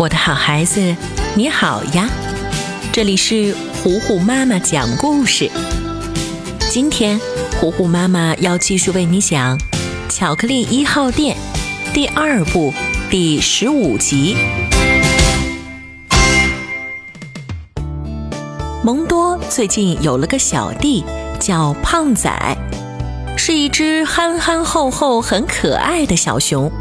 我的好孩子，你好呀！这里是糊糊妈妈讲故事。今天，糊糊妈妈要继续为你讲《巧克力一号店》第二部第十五集。蒙多最近有了个小弟，叫胖仔，是一只憨憨厚厚、很可爱的小熊。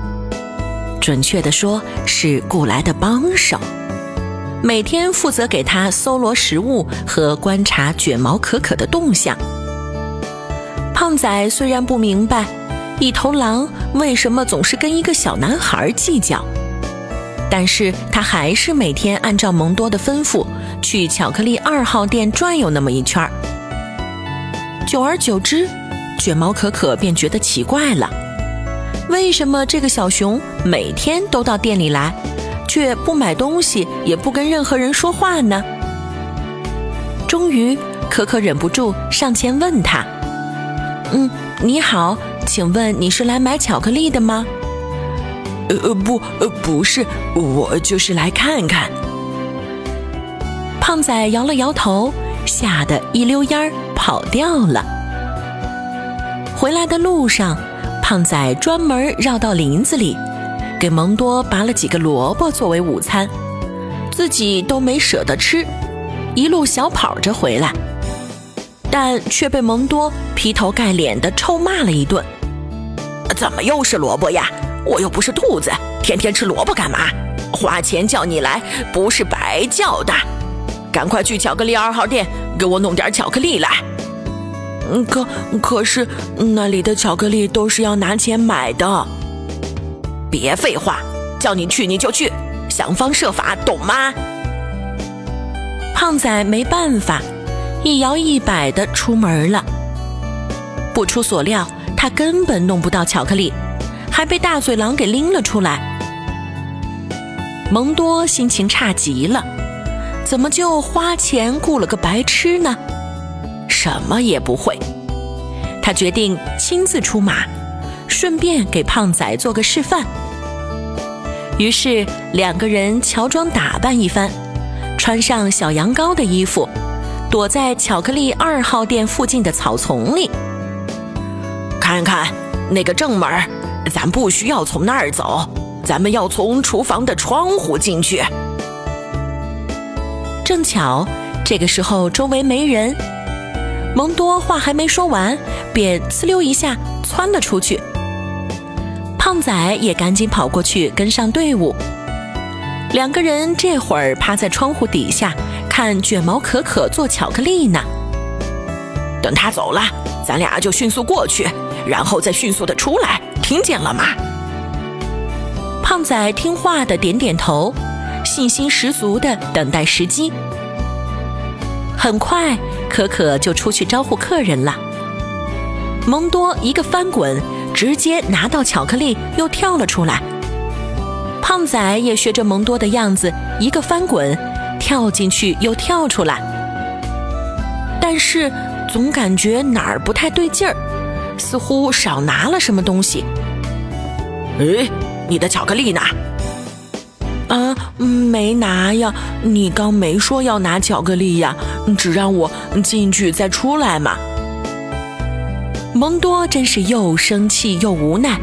准确的说，是雇来的帮手，每天负责给他搜罗食物和观察卷毛可可的动向。胖仔虽然不明白一头狼为什么总是跟一个小男孩计较，但是他还是每天按照蒙多的吩咐去巧克力二号店转悠那么一圈儿。久而久之，卷毛可可便觉得奇怪了。为什么这个小熊每天都到店里来，却不买东西，也不跟任何人说话呢？终于，可可忍不住上前问他：“嗯，你好，请问你是来买巧克力的吗？”“呃呃，不，呃，不是，我就是来看看。”胖仔摇了摇头，吓得一溜烟儿跑掉了。回来的路上。胖仔专门绕到林子里，给蒙多拔了几个萝卜作为午餐，自己都没舍得吃，一路小跑着回来，但却被蒙多劈头盖脸的臭骂了一顿：“怎么又是萝卜呀？我又不是兔子，天天吃萝卜干嘛？花钱叫你来不是白叫的，赶快去巧克力二号店给我弄点巧克力来。”嗯，可可是那里的巧克力都是要拿钱买的。别废话，叫你去你就去，想方设法，懂吗？胖仔没办法，一摇一摆的出门了。不出所料，他根本弄不到巧克力，还被大嘴狼给拎了出来。蒙多心情差极了，怎么就花钱雇了个白痴呢？什么也不会，他决定亲自出马，顺便给胖仔做个示范。于是两个人乔装打扮一番，穿上小羊羔的衣服，躲在巧克力二号店附近的草丛里。看看那个正门，咱不需要从那儿走，咱们要从厨房的窗户进去。正巧这个时候周围没人。蒙多话还没说完，便呲溜一下窜了出去。胖仔也赶紧跑过去跟上队伍。两个人这会儿趴在窗户底下看卷毛可可做巧克力呢。等他走了，咱俩就迅速过去，然后再迅速的出来，听见了吗？胖仔听话的点点头，信心十足的等待时机。很快。可可就出去招呼客人了。蒙多一个翻滚，直接拿到巧克力，又跳了出来。胖仔也学着蒙多的样子，一个翻滚，跳进去又跳出来。但是总感觉哪儿不太对劲儿，似乎少拿了什么东西。哎，你的巧克力呢？没拿呀！你刚没说要拿巧克力呀，只让我进去再出来嘛。蒙多真是又生气又无奈，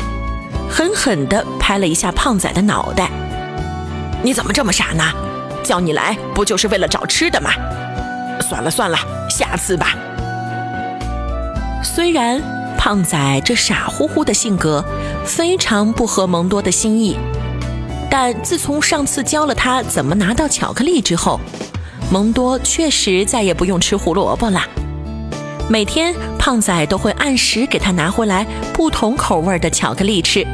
狠狠地拍了一下胖仔的脑袋。你怎么这么傻呢？叫你来不就是为了找吃的吗？算了算了，下次吧。虽然胖仔这傻乎乎的性格非常不合蒙多的心意。但自从上次教了他怎么拿到巧克力之后，蒙多确实再也不用吃胡萝卜了。每天，胖仔都会按时给他拿回来不同口味的巧克力吃。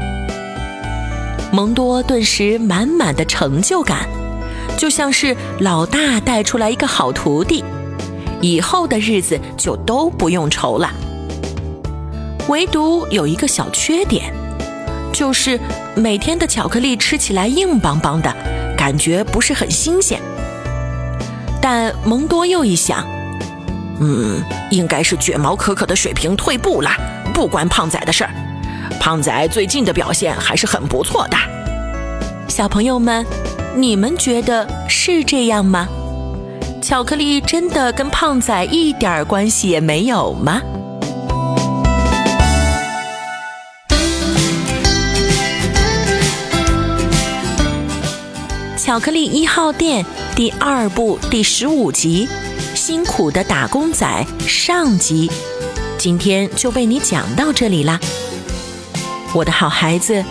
蒙多顿时满满的成就感，就像是老大带出来一个好徒弟，以后的日子就都不用愁了。唯独有一个小缺点。就是每天的巧克力吃起来硬邦邦的，感觉不是很新鲜。但蒙多又一想，嗯，应该是卷毛可可的水平退步了，不关胖仔的事儿。胖仔最近的表现还是很不错的。小朋友们，你们觉得是这样吗？巧克力真的跟胖仔一点关系也没有吗？巧克力一号店第二部第十五集《辛苦的打工仔》上集，今天就为你讲到这里啦，我的好孩子。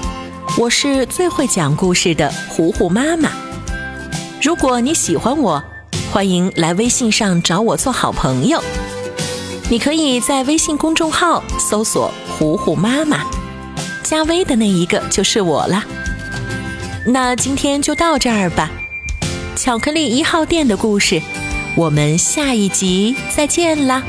我是最会讲故事的糊糊妈妈。如果你喜欢我，欢迎来微信上找我做好朋友。你可以在微信公众号搜索“糊糊妈妈”，加微的那一个就是我了。那今天就到这儿吧。巧克力一号店的故事，我们下一集再见啦。